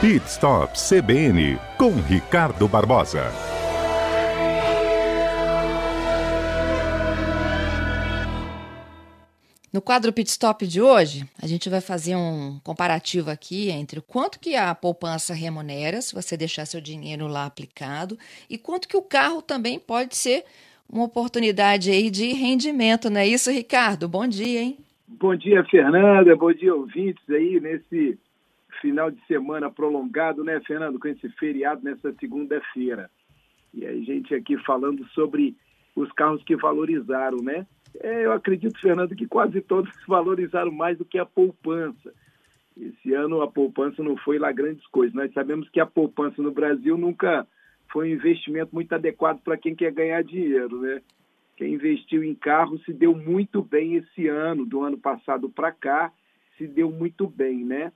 Pit Stop CBN com Ricardo Barbosa. No quadro Pit Stop de hoje, a gente vai fazer um comparativo aqui entre o quanto que a poupança remunera, se você deixar seu dinheiro lá aplicado, e quanto que o carro também pode ser uma oportunidade aí de rendimento, não é isso, Ricardo? Bom dia, hein? Bom dia, Fernanda. Bom dia, ouvintes aí nesse final de semana prolongado, né, Fernando, com esse feriado nessa segunda-feira. E a gente aqui falando sobre os carros que valorizaram, né? É, eu acredito, Fernando, que quase todos valorizaram mais do que a poupança. Esse ano a poupança não foi lá grandes coisas. Nós sabemos que a poupança no Brasil nunca foi um investimento muito adequado para quem quer ganhar dinheiro, né? Quem investiu em carro se deu muito bem esse ano, do ano passado para cá, se deu muito bem, né?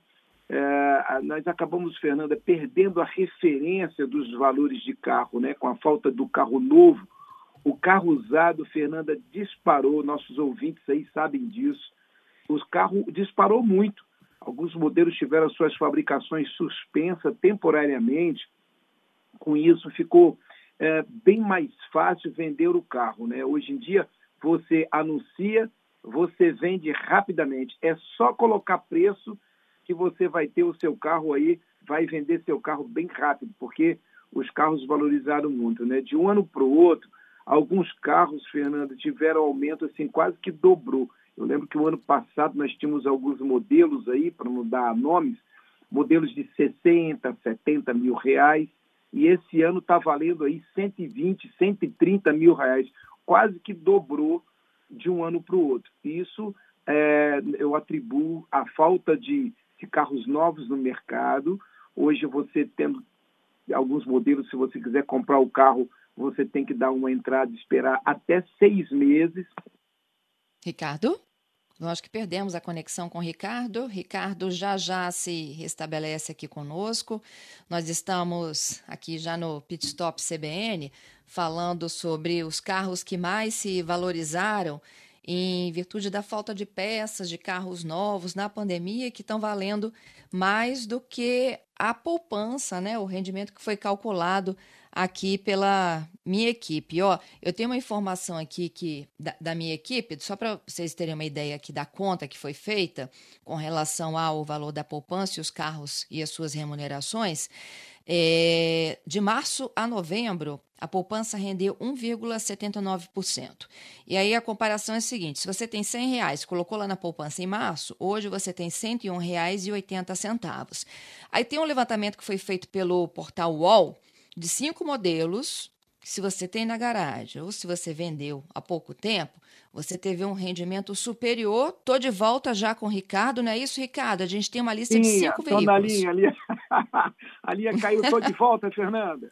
É, nós acabamos, Fernanda, perdendo a referência dos valores de carro, né? Com a falta do carro novo. O carro usado, Fernanda, disparou, nossos ouvintes aí sabem disso. O carro disparou muito. Alguns modelos tiveram suas fabricações suspensas temporariamente. Com isso, ficou é, bem mais fácil vender o carro. Né? Hoje em dia, você anuncia, você vende rapidamente. É só colocar preço que você vai ter o seu carro aí, vai vender seu carro bem rápido, porque os carros valorizaram muito. Né? De um ano para o outro, alguns carros, Fernando, tiveram aumento assim, quase que dobrou. Eu lembro que o ano passado nós tínhamos alguns modelos aí, para não dar nomes, modelos de 60, 70 mil reais, e esse ano está valendo aí 120, 130 mil reais, quase que dobrou de um ano para o outro. Isso é, eu atribuo à falta de, de carros novos no mercado. Hoje você tendo alguns modelos, se você quiser comprar o carro, você tem que dar uma entrada e esperar até seis meses. Ricardo? Acho que perdemos a conexão com o Ricardo. Ricardo já já se restabelece aqui conosco. Nós estamos aqui já no Pit Stop CBN falando sobre os carros que mais se valorizaram em virtude da falta de peças de carros novos na pandemia que estão valendo mais do que a poupança, né? O rendimento que foi calculado aqui pela minha equipe. Ó, eu tenho uma informação aqui que da, da minha equipe, só para vocês terem uma ideia aqui da conta que foi feita com relação ao valor da poupança e os carros e as suas remunerações. É, de março a novembro, a poupança rendeu 1,79%. E aí a comparação é a seguinte: se você tem 100 reais, colocou lá na poupança em março, hoje você tem R$ 101,80. Aí tem um levantamento que foi feito pelo portal UOL de cinco modelos se você tem na garagem ou se você vendeu há pouco tempo, você teve um rendimento superior. Tô de volta já com o Ricardo, não é isso, Ricardo? A gente tem uma lista Sim, de cinco veículos. Na linha, ali, a linha caiu, tô de volta, Fernanda.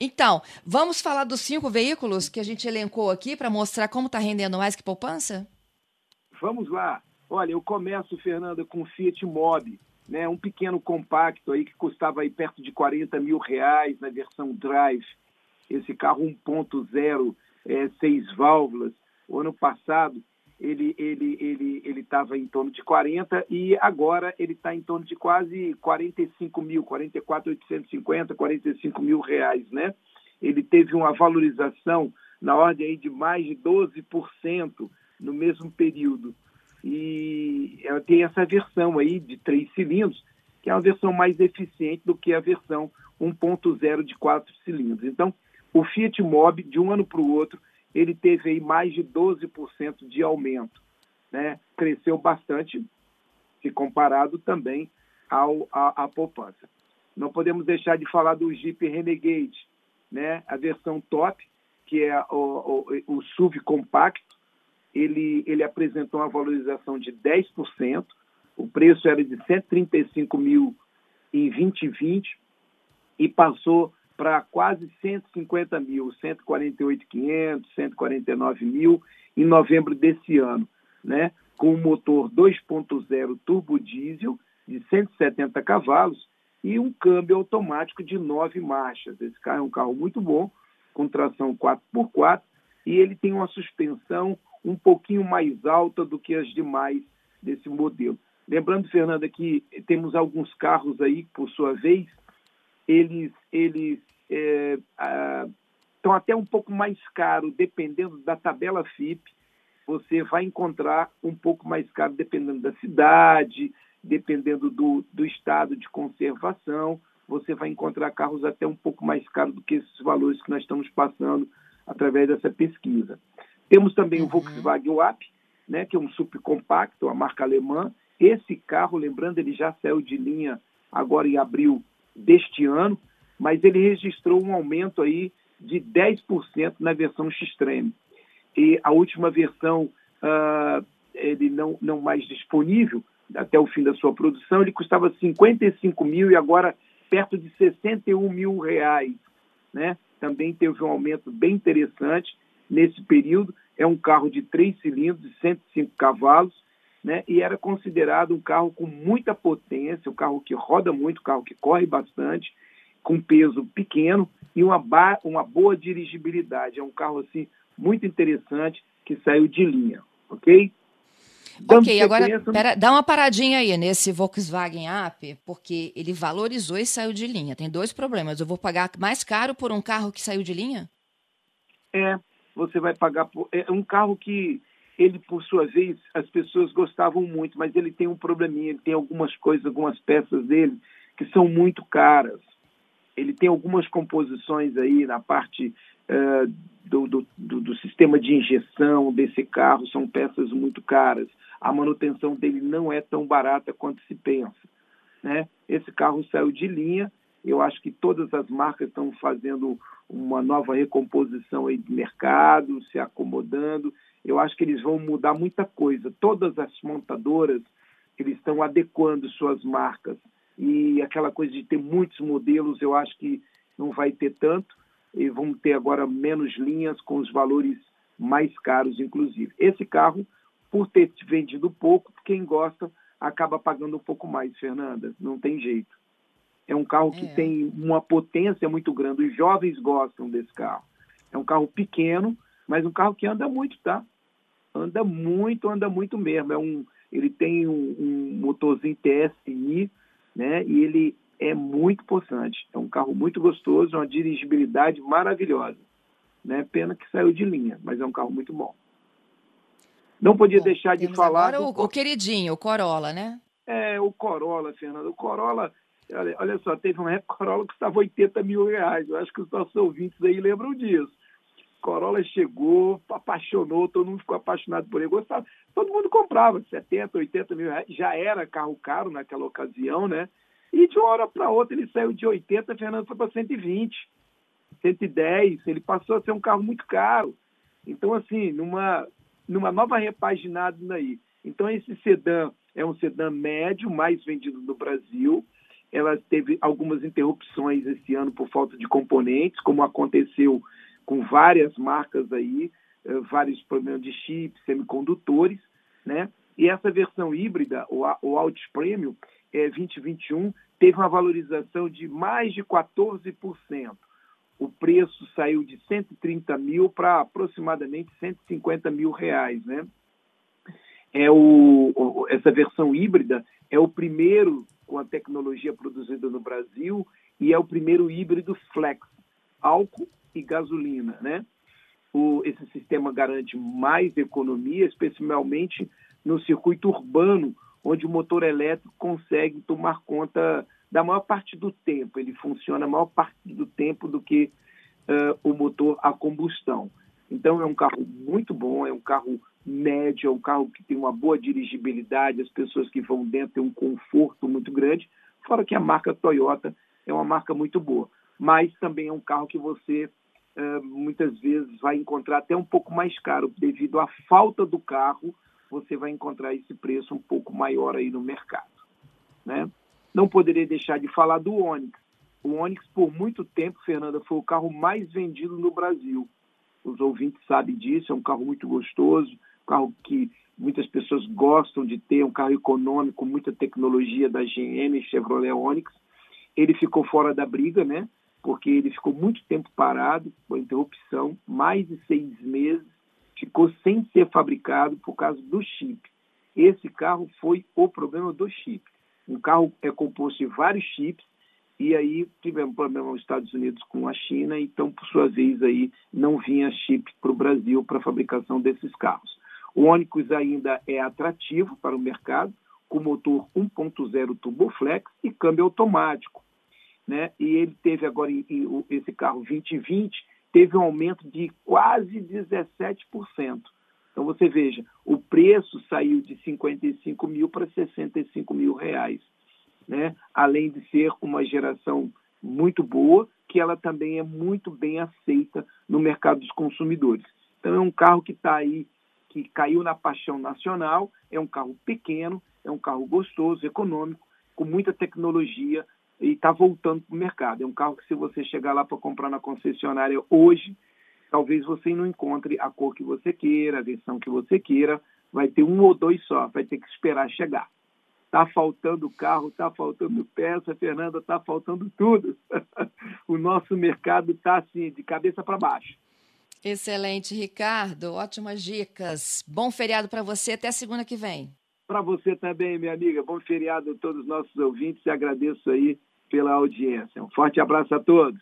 Então, vamos falar dos cinco veículos que a gente elencou aqui para mostrar como está rendendo mais que poupança? Vamos lá. Olha, eu começo, Fernanda, com o Fiat Mobi, né? um pequeno compacto aí que custava aí perto de 40 mil reais na versão Drive. Esse carro 1.0, é, seis válvulas. O ano passado ele ele ele ele estava em torno de 40 e agora ele está em torno de quase 45 mil, 44.850, 45 mil reais, né? Ele teve uma valorização na ordem aí de mais de 12% no mesmo período. E tem essa versão aí de três cilindros, que é uma versão mais eficiente do que a versão 1.0 de quatro cilindros. Então, o Fiat Mobi, de um ano para o outro, ele teve aí mais de 12% de aumento. Né? Cresceu bastante, se comparado também ao, a, a poupança. Não podemos deixar de falar do Jeep Renegade, né? a versão top, que é o, o, o SUV compacto, ele, ele apresentou uma valorização de 10%, o preço era de 135 mil em 2020 e passou para quase 150 mil, 148.500, 149 mil em novembro desse ano, né? com um motor 2.0 turbo diesel de 170 cavalos e um câmbio automático de nove marchas. Esse carro é um carro muito bom, com tração 4x4 e ele tem uma suspensão um pouquinho mais alta do que as demais desse modelo. Lembrando, Fernanda, que temos alguns carros aí, por sua vez, eles, eles é, a, estão até um pouco mais caros, dependendo da tabela FIP. Você vai encontrar um pouco mais caro dependendo da cidade, dependendo do, do estado de conservação. Você vai encontrar carros até um pouco mais caros do que esses valores que nós estamos passando através dessa pesquisa. Temos também uhum. o Volkswagen WAP, né, que é um subcompacto, a marca alemã. Esse carro, lembrando, ele já saiu de linha agora em abril deste ano, mas ele registrou um aumento aí de 10% na versão X-Treme. E a última versão, uh, ele não, não mais disponível, até o fim da sua produção, ele custava 55 mil e agora perto de 61 mil reais. Né? Também teve um aumento bem interessante nesse período. É um carro de três cilindros, de 105 cavalos, né? e era considerado um carro com muita potência, um carro que roda muito, um carro que corre bastante, com peso pequeno e uma, uma boa dirigibilidade. É um carro assim muito interessante que saiu de linha, ok? Ok, agora pera, dá uma paradinha aí nesse Volkswagen Up, porque ele valorizou e saiu de linha. Tem dois problemas. Eu vou pagar mais caro por um carro que saiu de linha? É, você vai pagar por. É um carro que ele, por sua vez, as pessoas gostavam muito, mas ele tem um probleminha, ele tem algumas coisas, algumas peças dele que são muito caras ele tem algumas composições aí na parte uh, do, do, do, do, sistema de injeção desse carro, são peças muito caras. A manutenção dele não é tão barata quanto se pensa. Né? Esse carro saiu de linha, eu acho que todas as marcas estão fazendo uma nova recomposição aí de mercado, se acomodando. Eu acho que eles vão mudar muita coisa. Todas as montadoras eles estão adequando suas marcas e aquela coisa de ter muitos modelos, eu acho que não vai ter tanto, e vamos ter agora menos linhas com os valores mais caros, inclusive. Esse carro, por ter vendido pouco, quem gosta acaba pagando um pouco mais, Fernanda, não tem jeito. É um carro que é. tem uma potência muito grande, os jovens gostam desse carro. É um carro pequeno, mas um carro que anda muito, tá? Anda muito, anda muito mesmo. É um, ele tem um, um motorzinho TSI, né? E ele é muito possante. É um carro muito gostoso, uma dirigibilidade maravilhosa. Né? Pena que saiu de linha, mas é um carro muito bom. Não podia bom, deixar de falar. Agora o, do... o queridinho, o Corolla, né? É, o Corolla, Fernando. O Corolla, olha, olha só, teve uma época Corolla que custava 80 mil reais. Eu acho que os nossos ouvintes aí lembram disso. Corolla chegou, apaixonou, todo mundo ficou apaixonado por ele, gostava. Todo mundo comprava 70, 80 mil reais, já era carro caro naquela ocasião, né? E de uma hora para outra ele saiu de 80, Fernando foi para 120, 110, ele passou a ser um carro muito caro. Então, assim, numa, numa nova repaginada aí. Então, esse sedã é um sedã médio, mais vendido no Brasil. Ela teve algumas interrupções esse ano por falta de componentes, como aconteceu com várias marcas aí, eh, vários problemas de chips, semicondutores, né? E essa versão híbrida, o, Altis Premium é, 2021, teve uma valorização de mais de 14%. O preço saiu de 130 mil para aproximadamente 150 mil reais, né? É o, essa versão híbrida é o primeiro com a tecnologia produzida no Brasil e é o primeiro híbrido flex, álcool e gasolina, né? O, esse sistema garante mais economia, especialmente no circuito urbano, onde o motor elétrico consegue tomar conta da maior parte do tempo. Ele funciona a maior parte do tempo do que uh, o motor a combustão. Então é um carro muito bom, é um carro médio, é um carro que tem uma boa dirigibilidade, as pessoas que vão dentro têm um conforto muito grande, fora que a marca Toyota é uma marca muito boa. Mas também é um carro que você muitas vezes vai encontrar até um pouco mais caro, devido à falta do carro, você vai encontrar esse preço um pouco maior aí no mercado. Né? Não poderia deixar de falar do Onix. O Onix, por muito tempo, Fernanda, foi o carro mais vendido no Brasil. Os ouvintes sabem disso, é um carro muito gostoso, um carro que muitas pessoas gostam de ter, um carro econômico, muita tecnologia da GM, Chevrolet Onix. Ele ficou fora da briga, né? Porque ele ficou muito tempo parado, com interrupção, mais de seis meses, ficou sem ser fabricado por causa do chip. esse carro foi o problema do chip. Um carro é composto de vários chips e aí tivemos problema nos Estados Unidos com a China, então, por sua vez, aí não vinha chip para o Brasil para a fabricação desses carros. O Onix ainda é atrativo para o mercado, com motor 1.0 turboflex e câmbio automático. Né? E ele teve agora, esse carro 2020, teve um aumento de quase 17%. Então você veja, o preço saiu de 55 mil para 65 mil reais, né? Além de ser uma geração muito boa, que ela também é muito bem aceita no mercado dos consumidores. Então é um carro que está aí, que caiu na paixão nacional, é um carro pequeno, é um carro gostoso, econômico, com muita tecnologia e está voltando para o mercado. É um carro que se você chegar lá para comprar na concessionária hoje, talvez você não encontre a cor que você queira, a versão que você queira, vai ter um ou dois só, vai ter que esperar chegar. Está faltando carro, está faltando peça, Fernanda, está faltando tudo. o nosso mercado está assim, de cabeça para baixo. Excelente, Ricardo. Ótimas dicas. Bom feriado para você. Até segunda que vem. Para você também, minha amiga. Bom feriado a todos os nossos ouvintes e agradeço aí pela audiência. Um forte abraço a todos.